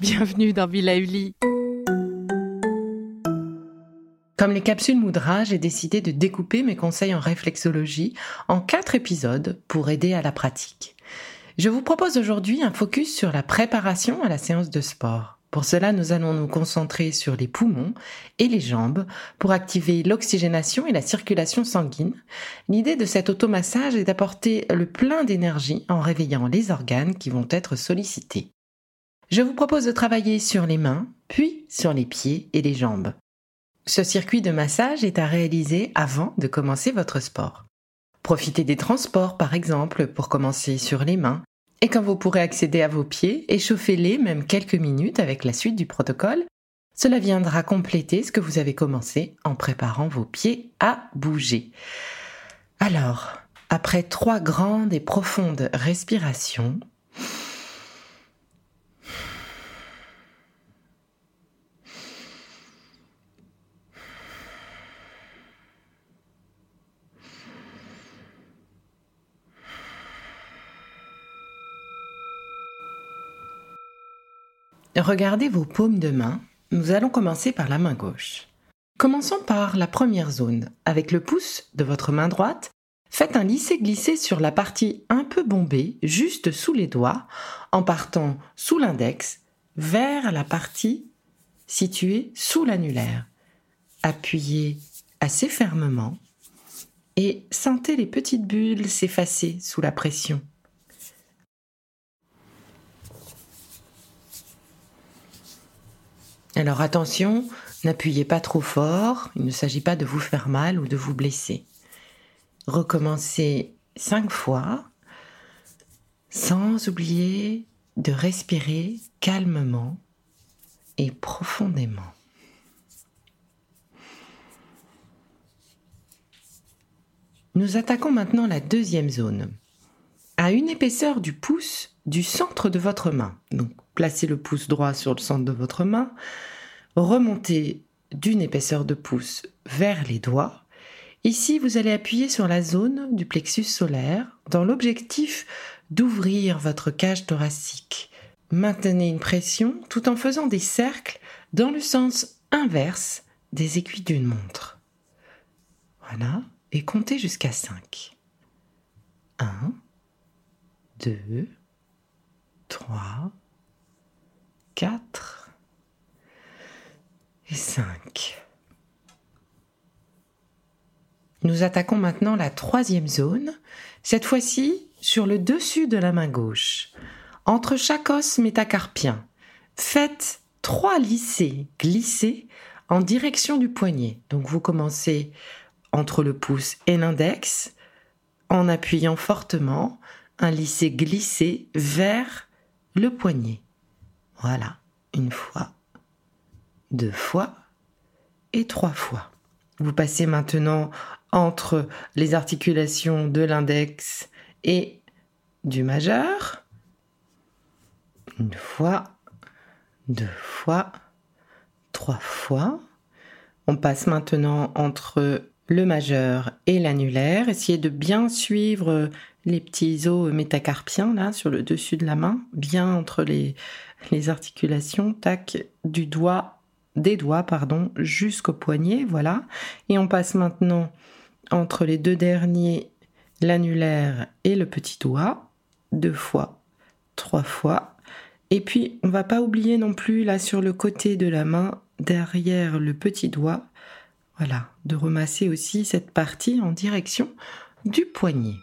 Bienvenue dans Villa. Comme les capsules Moudra, j'ai décidé de découper mes conseils en réflexologie en quatre épisodes pour aider à la pratique. Je vous propose aujourd'hui un focus sur la préparation à la séance de sport. Pour cela, nous allons nous concentrer sur les poumons et les jambes pour activer l'oxygénation et la circulation sanguine. L'idée de cet automassage est d'apporter le plein d'énergie en réveillant les organes qui vont être sollicités. Je vous propose de travailler sur les mains, puis sur les pieds et les jambes. Ce circuit de massage est à réaliser avant de commencer votre sport. Profitez des transports par exemple pour commencer sur les mains et quand vous pourrez accéder à vos pieds, échauffez-les même quelques minutes avec la suite du protocole. Cela viendra compléter ce que vous avez commencé en préparant vos pieds à bouger. Alors, après trois grandes et profondes respirations, Regardez vos paumes de main. Nous allons commencer par la main gauche. Commençons par la première zone. Avec le pouce de votre main droite, faites un lisser-glisser sur la partie un peu bombée, juste sous les doigts, en partant sous l'index vers la partie située sous l'annulaire. Appuyez assez fermement et sentez les petites bulles s'effacer sous la pression. Alors attention, n'appuyez pas trop fort, il ne s'agit pas de vous faire mal ou de vous blesser. Recommencez cinq fois, sans oublier de respirer calmement et profondément. Nous attaquons maintenant la deuxième zone. À une épaisseur du pouce du centre de votre main. Placez le pouce droit sur le centre de votre main, remontez d'une épaisseur de pouce vers les doigts. Ici, vous allez appuyer sur la zone du plexus solaire dans l'objectif d'ouvrir votre cage thoracique. Maintenez une pression tout en faisant des cercles dans le sens inverse des aiguilles d'une montre. Voilà, et comptez jusqu'à 5. 1, 2, 3, 4 et 5. Nous attaquons maintenant la troisième zone, cette fois-ci sur le dessus de la main gauche, entre chaque os métacarpien. Faites trois lissés glissés en direction du poignet. Donc vous commencez entre le pouce et l'index en appuyant fortement un lissé glissé vers le poignet. Voilà, une fois, deux fois et trois fois. Vous passez maintenant entre les articulations de l'index et du majeur. Une fois, deux fois, trois fois. On passe maintenant entre le majeur et l'annulaire. Essayez de bien suivre les petits os métacarpiens là sur le dessus de la main, bien entre les, articulations, tac, du doigt, des doigts, pardon, jusqu'au poignet, voilà. Et on passe maintenant entre les deux derniers, l'annulaire et le petit doigt, deux fois, trois fois, Et puis, on va pas oublier non plus, là, sur le côté de la main, derrière le petit doigt, de remasser aussi cette partie en direction du poignet.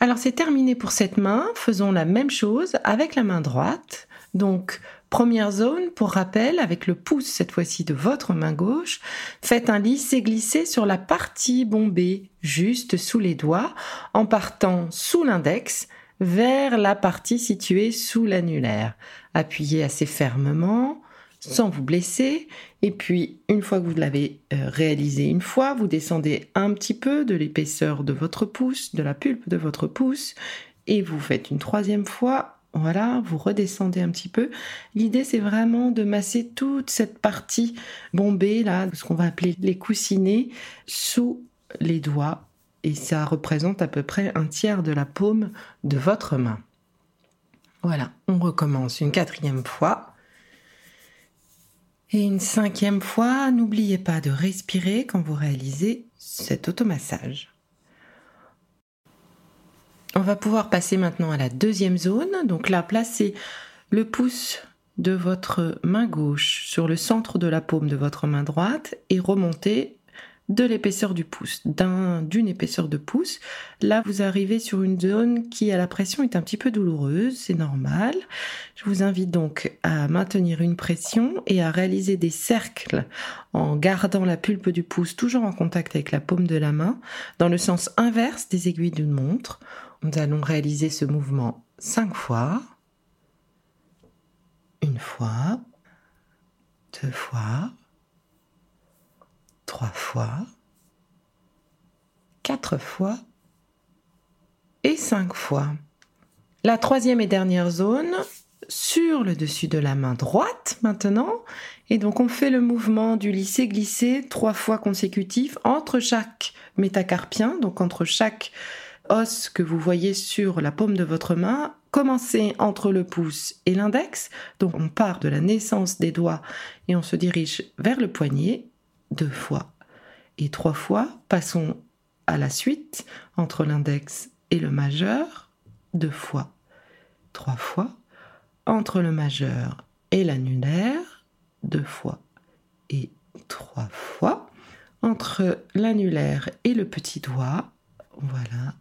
Alors c'est terminé pour cette main, faisons la même chose avec la main droite. Donc première zone, pour rappel, avec le pouce cette fois-ci de votre main gauche, faites un lissé-glissé sur la partie bombée, juste sous les doigts, en partant sous l'index vers la partie située sous l'annulaire. Appuyez assez fermement, sans vous blesser. Et puis, une fois que vous l'avez euh, réalisé une fois, vous descendez un petit peu de l'épaisseur de votre pouce, de la pulpe de votre pouce, et vous faites une troisième fois. Voilà, vous redescendez un petit peu. L'idée, c'est vraiment de masser toute cette partie bombée, là, ce qu'on va appeler les coussinets, sous les doigts. Et ça représente à peu près un tiers de la paume de votre main. Voilà, on recommence une quatrième fois. Et une cinquième fois, n'oubliez pas de respirer quand vous réalisez cet automassage. On va pouvoir passer maintenant à la deuxième zone. Donc là, placez le pouce de votre main gauche sur le centre de la paume de votre main droite et remontez de l'épaisseur du pouce, d'une épaisseur de pouce. Là, vous arrivez sur une zone qui, à la pression, est un petit peu douloureuse, c'est normal. Je vous invite donc à maintenir une pression et à réaliser des cercles en gardant la pulpe du pouce toujours en contact avec la paume de la main, dans le sens inverse des aiguilles d'une montre. Nous allons réaliser ce mouvement cinq fois. Une fois, deux fois, trois fois, quatre fois et cinq fois. La troisième et dernière zone sur le dessus de la main droite maintenant. Et donc on fait le mouvement du lisser-glisser trois fois consécutif entre chaque métacarpien, donc entre chaque os que vous voyez sur la paume de votre main. Commencez entre le pouce et l'index. Donc on part de la naissance des doigts et on se dirige vers le poignet deux fois et trois fois. Passons à la suite entre l'index et le majeur, deux fois, trois fois. Entre le majeur et l'annulaire, deux fois et trois fois. Entre l'annulaire et le petit doigt, voilà,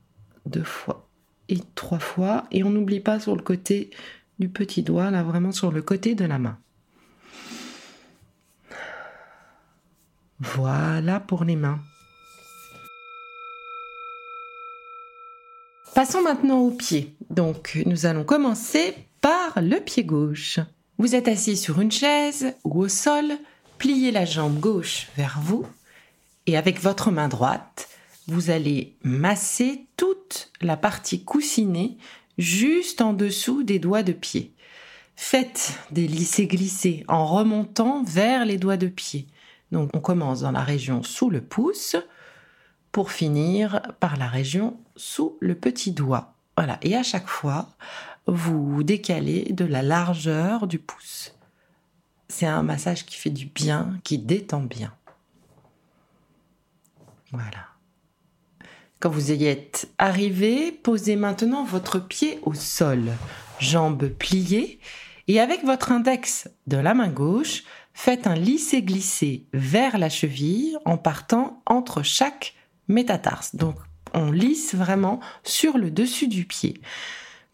deux fois et trois fois. Et on n'oublie pas sur le côté du petit doigt, là vraiment sur le côté de la main. Voilà pour les mains. Passons maintenant aux pieds. Donc nous allons commencer par le pied gauche. Vous êtes assis sur une chaise ou au sol, pliez la jambe gauche vers vous et avec votre main droite, vous allez masser toute la partie coussinée juste en dessous des doigts de pied. Faites des lissés-glissés en remontant vers les doigts de pied. Donc on commence dans la région sous le pouce pour finir par la région sous le petit doigt. Voilà, et à chaque fois, vous décalez de la largeur du pouce. C'est un massage qui fait du bien, qui détend bien. Voilà. Quand vous y êtes arrivé, posez maintenant votre pied au sol, jambes pliées, et avec votre index de la main gauche, faites un lisser-glisser vers la cheville en partant entre chaque métatarse. Donc on lisse vraiment sur le dessus du pied.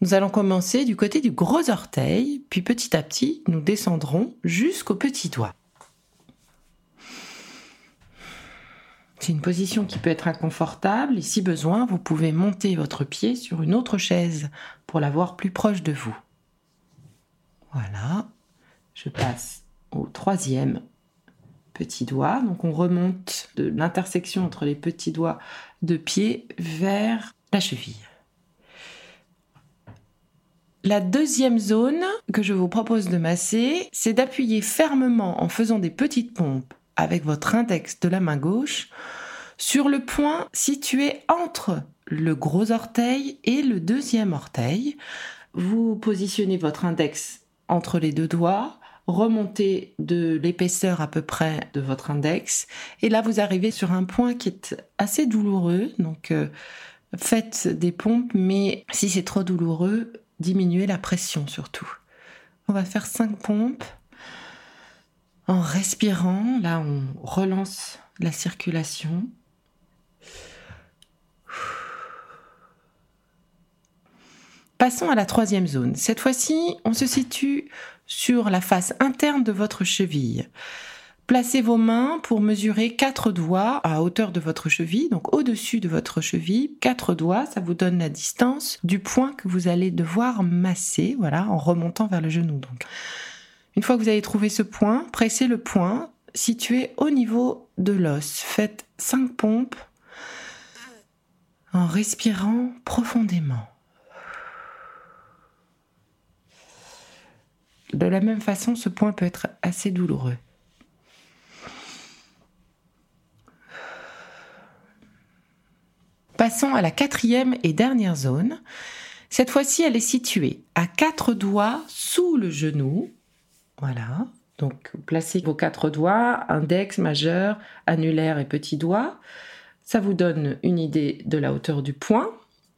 Nous allons commencer du côté du gros orteil, puis petit à petit, nous descendrons jusqu'au petit doigt. C'est une position qui peut être inconfortable et si besoin, vous pouvez monter votre pied sur une autre chaise pour l'avoir plus proche de vous. Voilà, je passe troisième petit doigt. Donc on remonte de l'intersection entre les petits doigts de pied vers la cheville. La deuxième zone que je vous propose de masser, c'est d'appuyer fermement en faisant des petites pompes avec votre index de la main gauche sur le point situé entre le gros orteil et le deuxième orteil. Vous positionnez votre index entre les deux doigts remontez de l'épaisseur à peu près de votre index et là vous arrivez sur un point qui est assez douloureux donc euh, faites des pompes, mais si c'est trop douloureux, diminuez la pression surtout. On va faire 5 pompes en respirant. Là, on relance la circulation. Passons à la troisième zone. Cette fois-ci, on se situe sur la face interne de votre cheville. Placez vos mains pour mesurer quatre doigts à hauteur de votre cheville, donc au-dessus de votre cheville. Quatre doigts, ça vous donne la distance du point que vous allez devoir masser, voilà, en remontant vers le genou. Donc, une fois que vous avez trouvé ce point, pressez le point situé au niveau de l'os. Faites cinq pompes en respirant profondément. De la même façon, ce point peut être assez douloureux. Passons à la quatrième et dernière zone. Cette fois-ci, elle est située à quatre doigts sous le genou. Voilà. Donc, placez vos quatre doigts, index, majeur, annulaire et petit doigt. Ça vous donne une idée de la hauteur du point.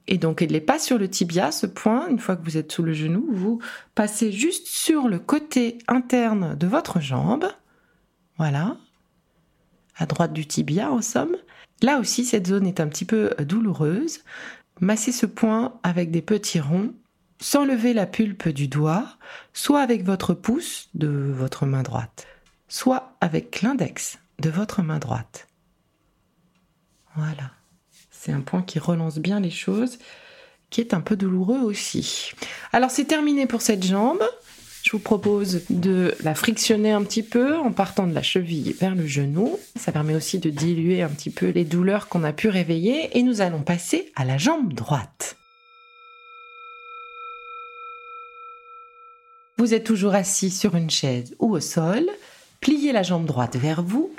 Et donc, il n'est pas sur le tibia, ce point. Une fois que vous êtes sous le genou, vous passez juste sur le côté interne de votre jambe. Voilà. À droite du tibia, en somme. Là aussi, cette zone est un petit peu douloureuse. Massez ce point avec des petits ronds, sans lever la pulpe du doigt, soit avec votre pouce de votre main droite, soit avec l'index de votre main droite. Voilà. C'est un point qui relance bien les choses, qui est un peu douloureux aussi. Alors c'est terminé pour cette jambe. Je vous propose de la frictionner un petit peu en partant de la cheville vers le genou. Ça permet aussi de diluer un petit peu les douleurs qu'on a pu réveiller. Et nous allons passer à la jambe droite. Vous êtes toujours assis sur une chaise ou au sol. Pliez la jambe droite vers vous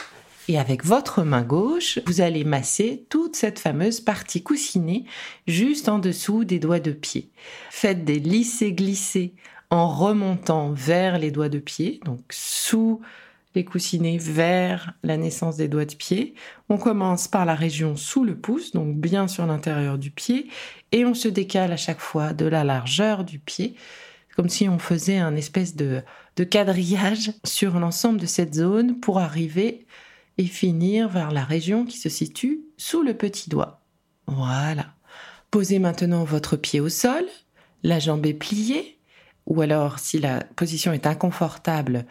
et avec votre main gauche, vous allez masser toute cette fameuse partie coussinée juste en dessous des doigts de pied. Faites des lissés-glissés en remontant vers les doigts de pied, donc sous les coussinets vers la naissance des doigts de pied. On commence par la région sous le pouce, donc bien sur l'intérieur du pied, et on se décale à chaque fois de la largeur du pied, comme si on faisait un espèce de, de quadrillage sur l'ensemble de cette zone pour arriver et finir vers la région qui se situe sous le petit doigt. Voilà. Posez maintenant votre pied au sol, la jambe est pliée, ou alors si la position est inconfortable,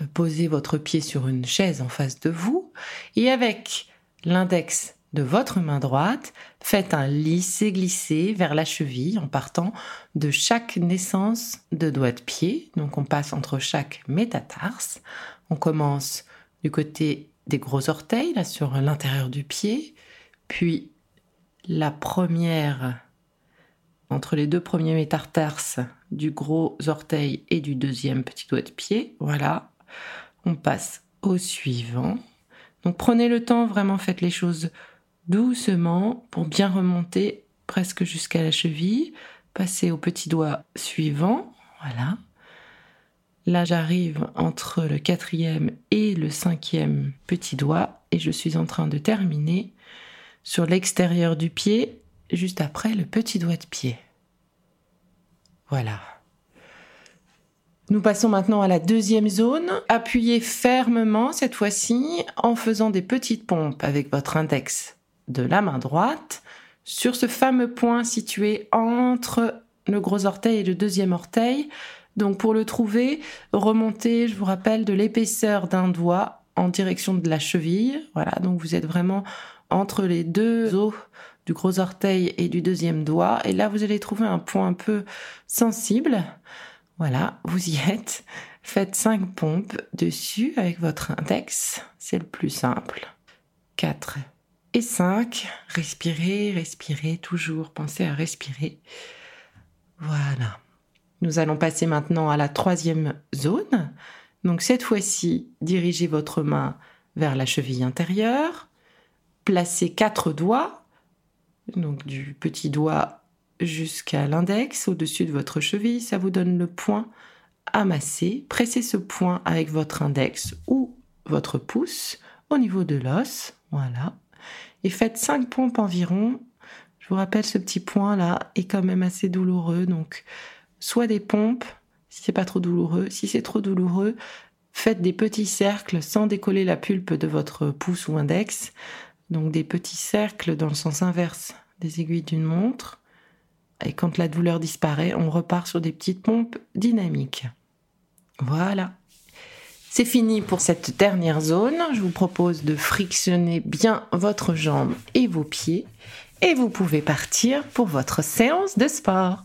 euh, posez votre pied sur une chaise en face de vous, et avec l'index de votre main droite, faites un lissé-glissé vers la cheville en partant de chaque naissance de doigt de pied. Donc on passe entre chaque métatarse. On commence du côté des gros orteils, là sur l'intérieur du pied, puis la première entre les deux premiers métatarses du gros orteil et du deuxième petit doigt de pied. Voilà, on passe au suivant. Donc prenez le temps, vraiment faites les choses doucement pour bien remonter presque jusqu'à la cheville. Passez au petit doigt suivant. Voilà. Là, j'arrive entre le quatrième et le cinquième petit doigt et je suis en train de terminer sur l'extérieur du pied, juste après le petit doigt de pied. Voilà. Nous passons maintenant à la deuxième zone. Appuyez fermement cette fois-ci en faisant des petites pompes avec votre index de la main droite sur ce fameux point situé entre le gros orteil et le deuxième orteil donc pour le trouver, remontez, je vous rappelle, de l'épaisseur d'un doigt en direction de la cheville. Voilà, donc vous êtes vraiment entre les deux os du gros orteil et du deuxième doigt. Et là, vous allez trouver un point un peu sensible. Voilà, vous y êtes. Faites cinq pompes dessus avec votre index. C'est le plus simple. 4 et 5. Respirez, respirez, toujours pensez à respirer. Voilà. Nous allons passer maintenant à la troisième zone. Donc cette fois-ci, dirigez votre main vers la cheville intérieure, placez quatre doigts, donc du petit doigt jusqu'à l'index au-dessus de votre cheville, ça vous donne le point à masser. Pressez ce point avec votre index ou votre pouce au niveau de l'os, voilà. Et faites cinq pompes environ. Je vous rappelle, ce petit point là est quand même assez douloureux, donc soit des pompes si c'est pas trop douloureux. Si c'est trop douloureux, faites des petits cercles sans décoller la pulpe de votre pouce ou index. Donc des petits cercles dans le sens inverse des aiguilles d'une montre. Et quand la douleur disparaît, on repart sur des petites pompes dynamiques. Voilà. C'est fini pour cette dernière zone. Je vous propose de frictionner bien votre jambe et vos pieds. Et vous pouvez partir pour votre séance de sport.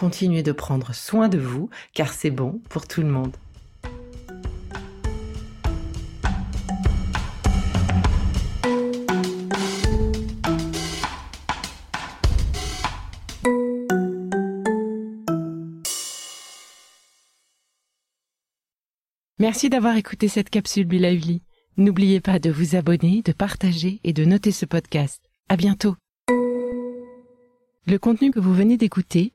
continuez de prendre soin de vous, car c'est bon pour tout le monde. Merci d'avoir écouté cette capsule Be. N'oubliez pas de vous abonner, de partager et de noter ce podcast. À bientôt. Le contenu que vous venez d'écouter